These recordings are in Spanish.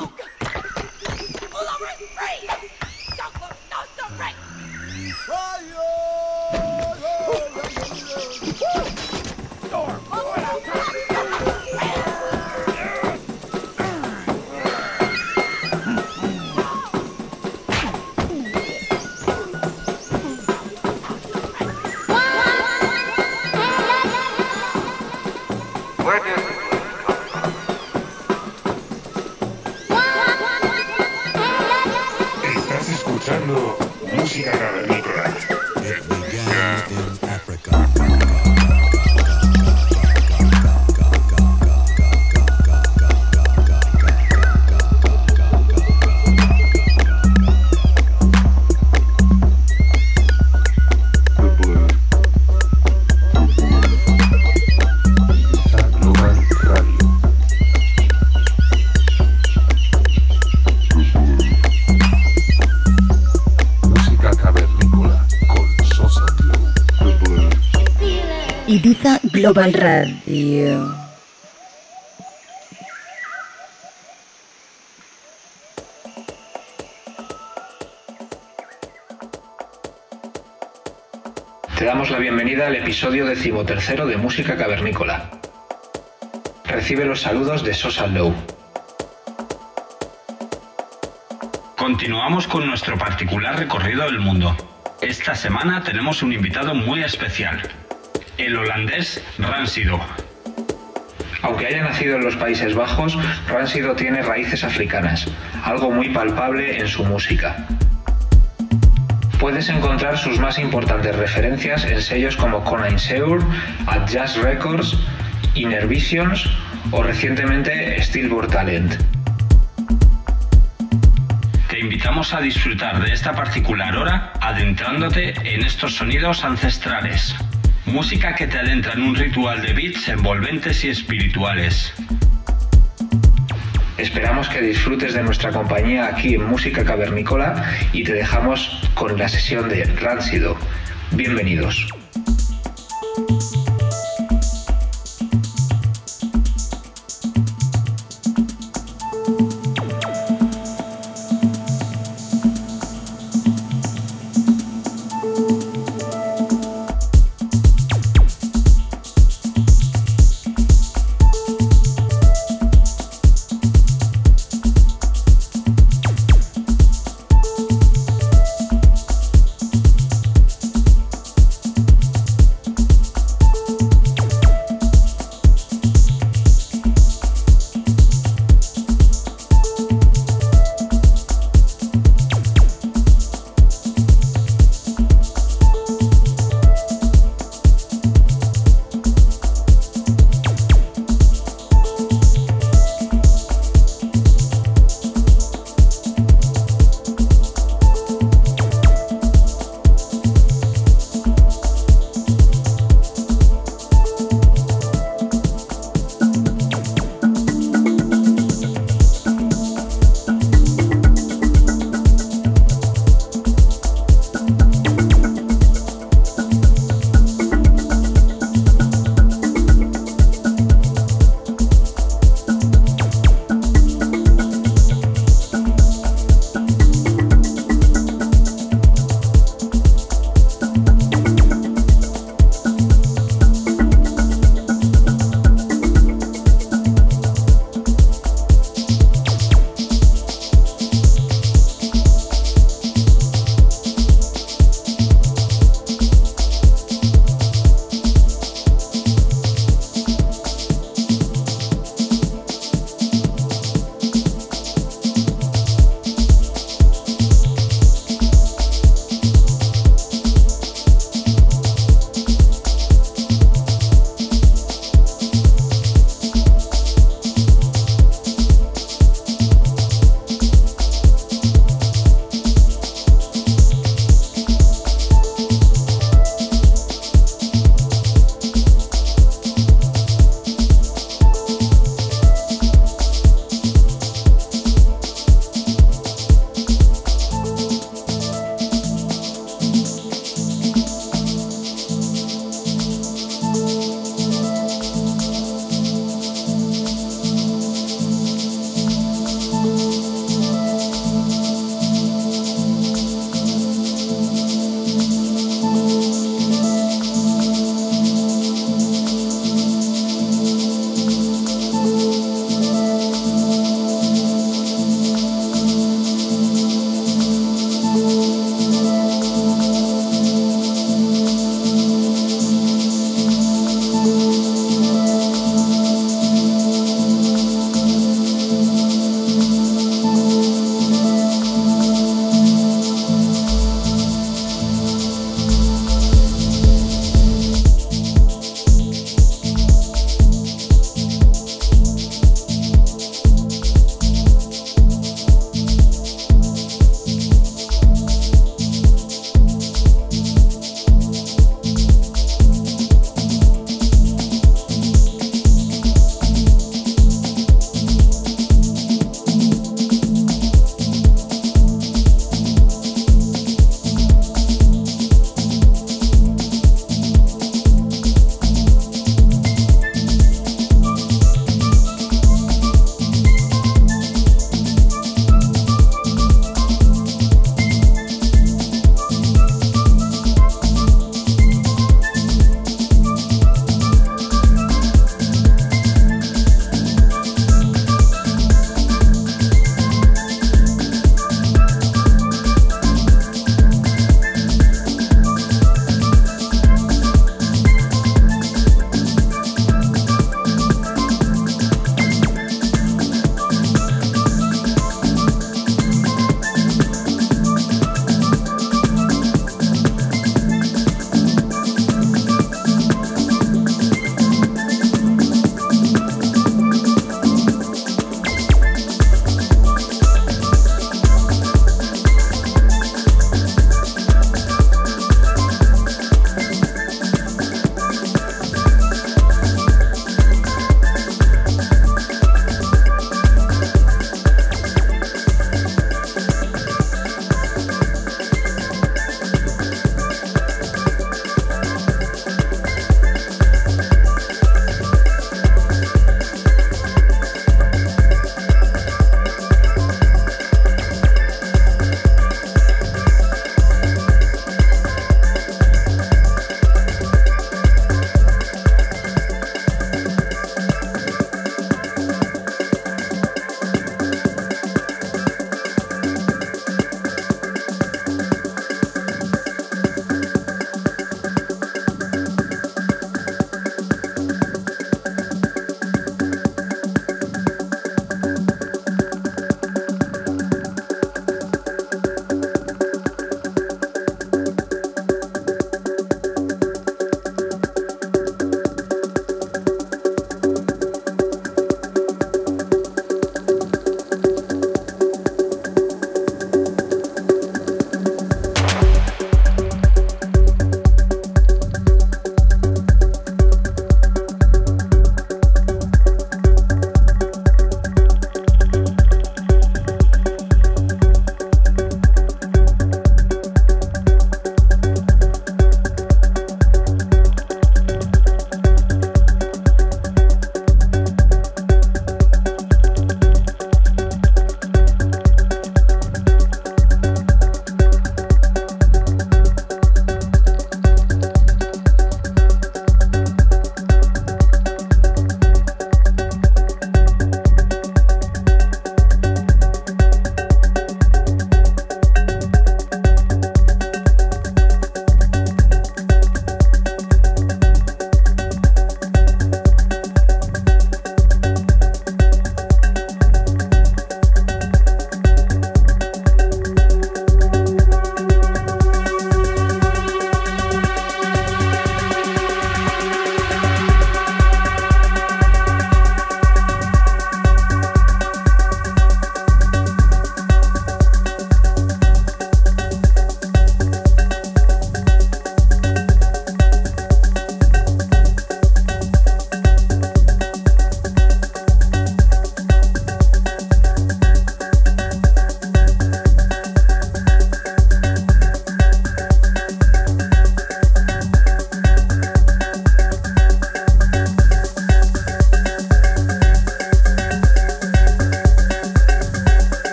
All over, free! Don't look, no, no, right! Fire! Global Radio. Te damos la bienvenida al episodio decimotercero de Música Cavernícola. Recibe los saludos de Sosa Low. Continuamos con nuestro particular recorrido del mundo. Esta semana tenemos un invitado muy especial, el holandés Ransido. Aunque haya nacido en los Países Bajos, Ransido tiene raíces africanas, algo muy palpable en su música. Puedes encontrar sus más importantes referencias en sellos como Conain Seur, At Jazz Records, Inner Visions o recientemente Stillborn Talent. Te invitamos a disfrutar de esta particular hora adentrándote en estos sonidos ancestrales. Música que te adentra en un ritual de beats envolventes y espirituales. Esperamos que disfrutes de nuestra compañía aquí en Música Cavernícola y te dejamos con la sesión de Rancido. Bienvenidos.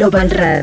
Global Radio.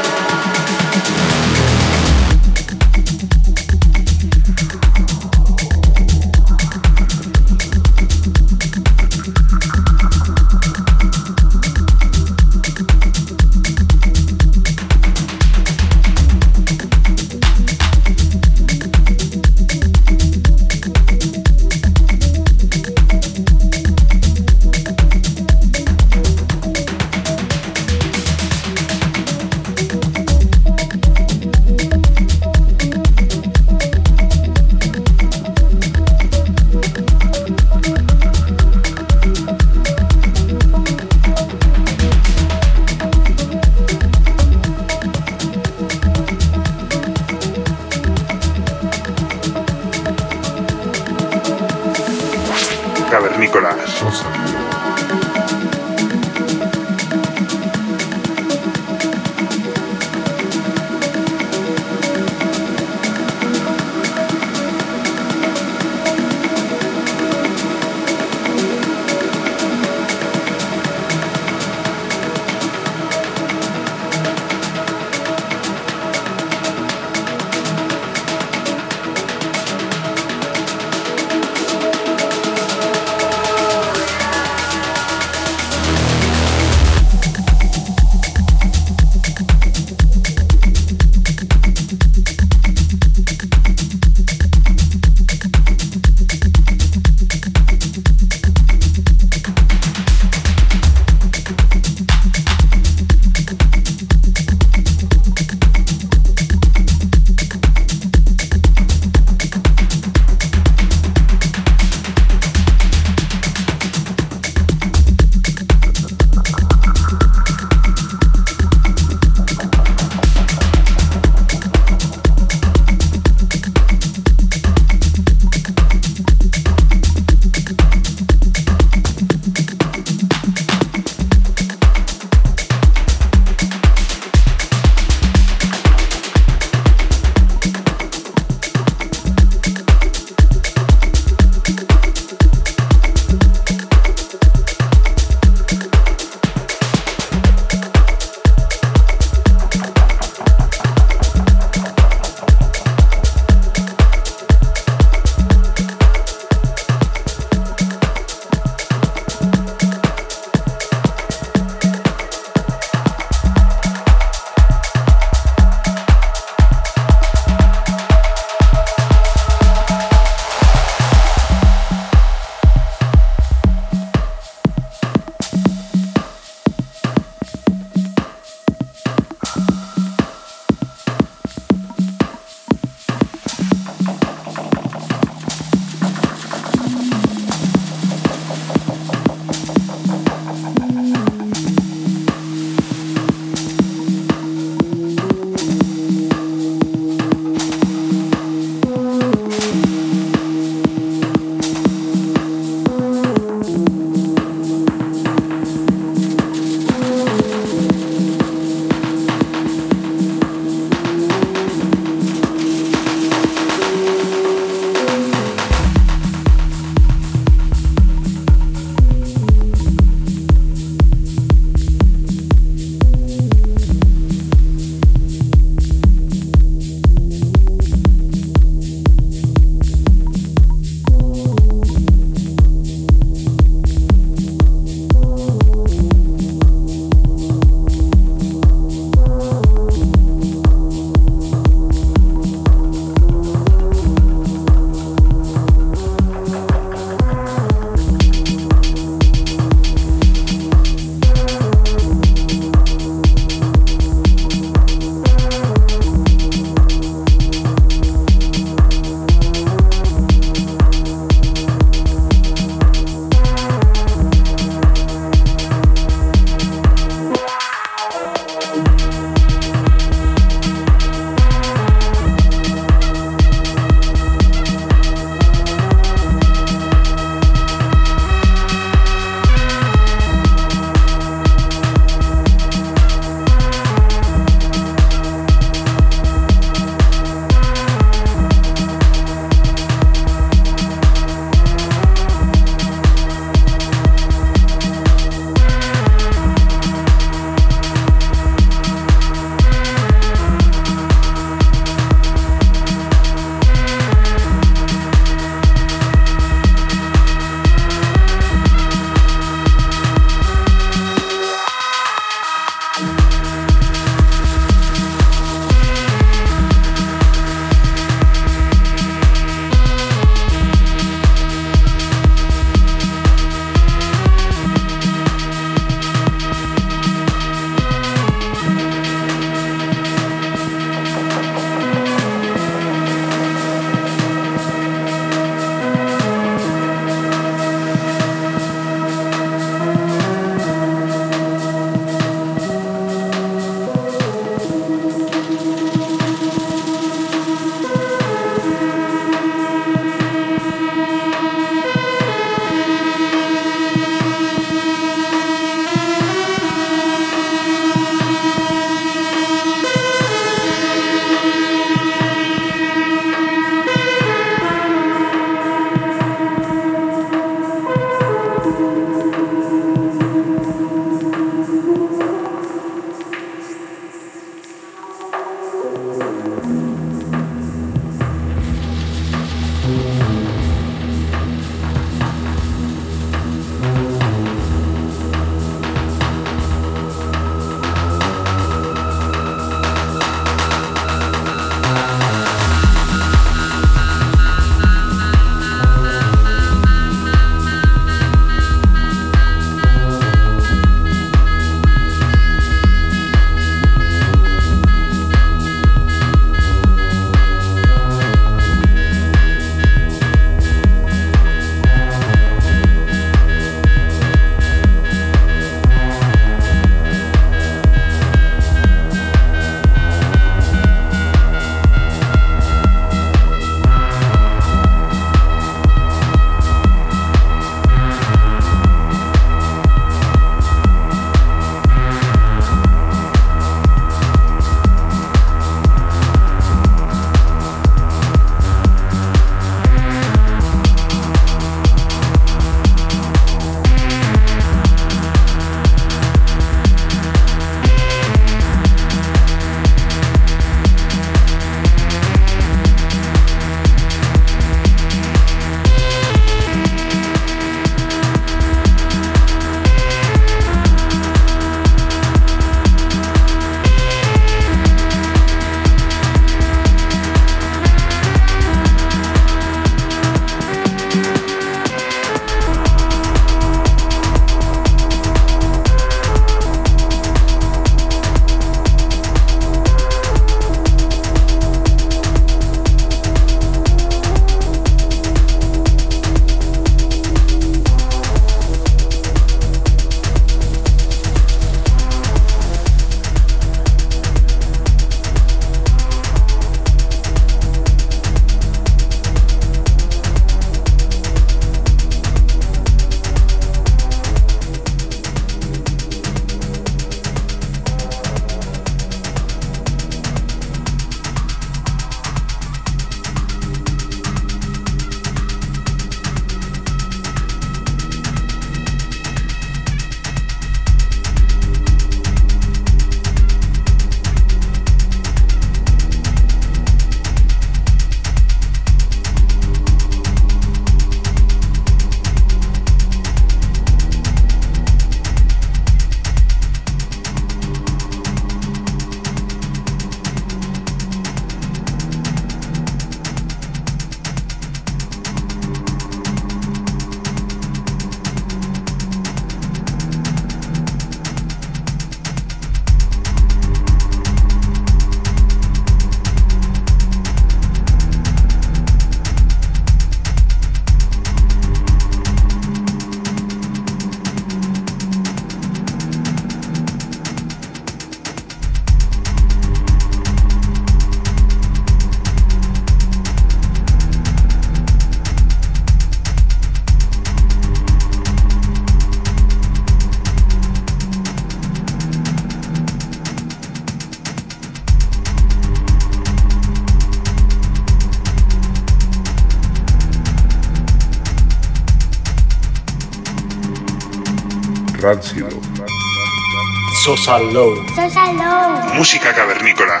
Sosa Low. Sosa Low. Música cavernícola.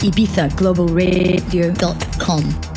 ibizaglobalradio.com sonido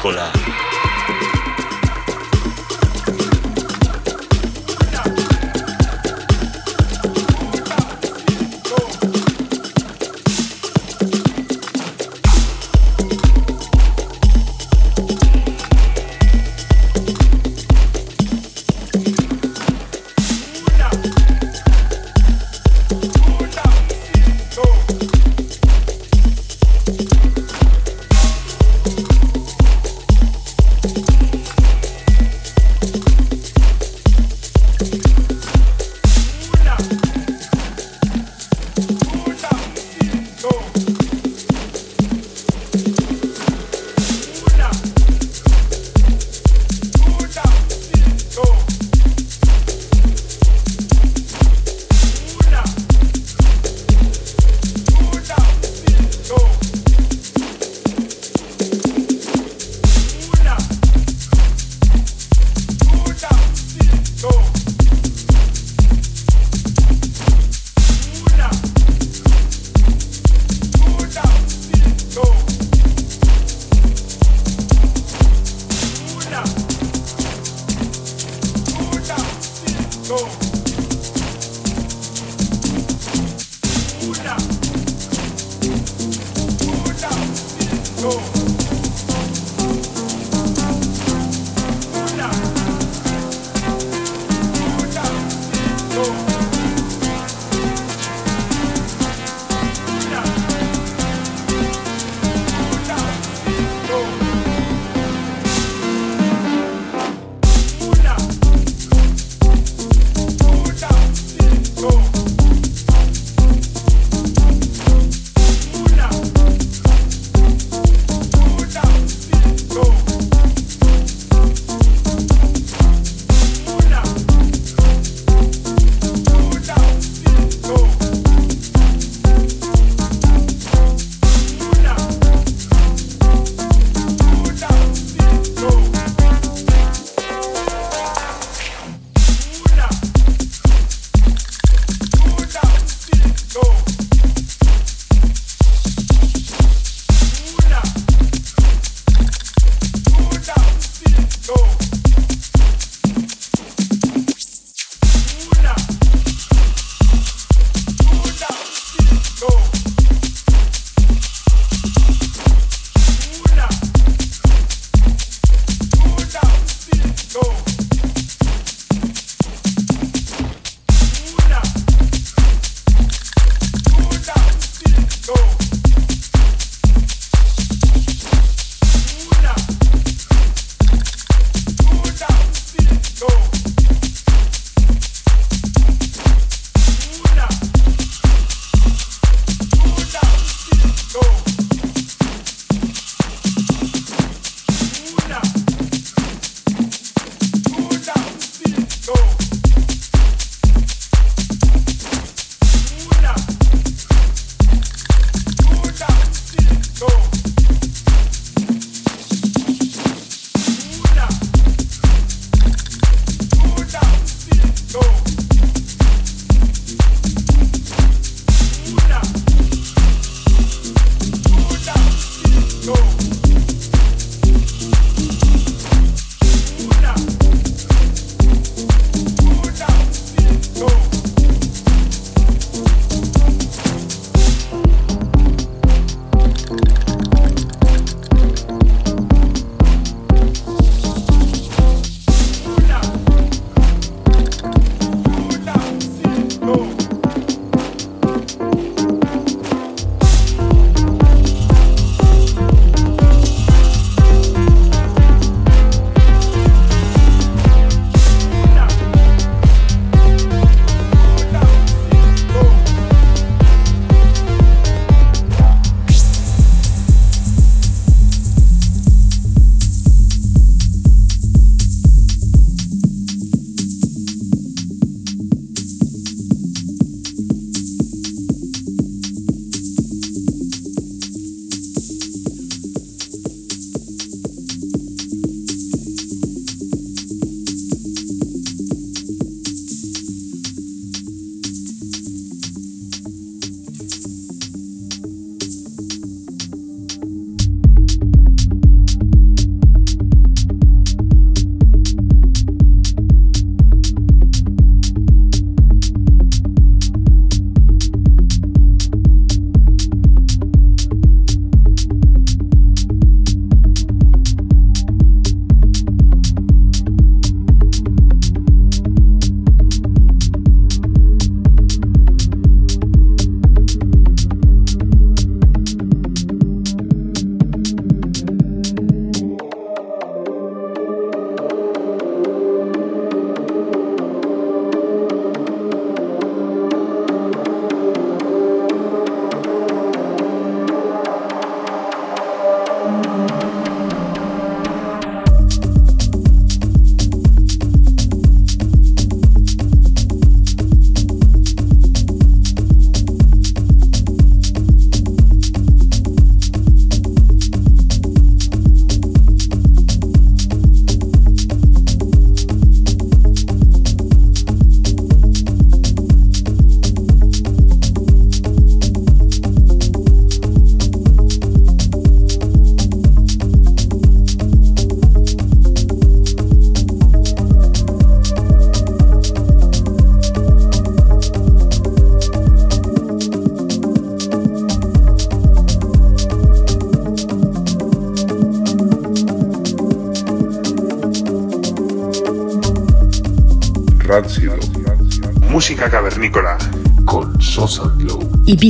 cavernícola.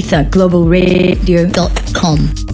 etherglobalradio.com.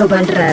Global Radio.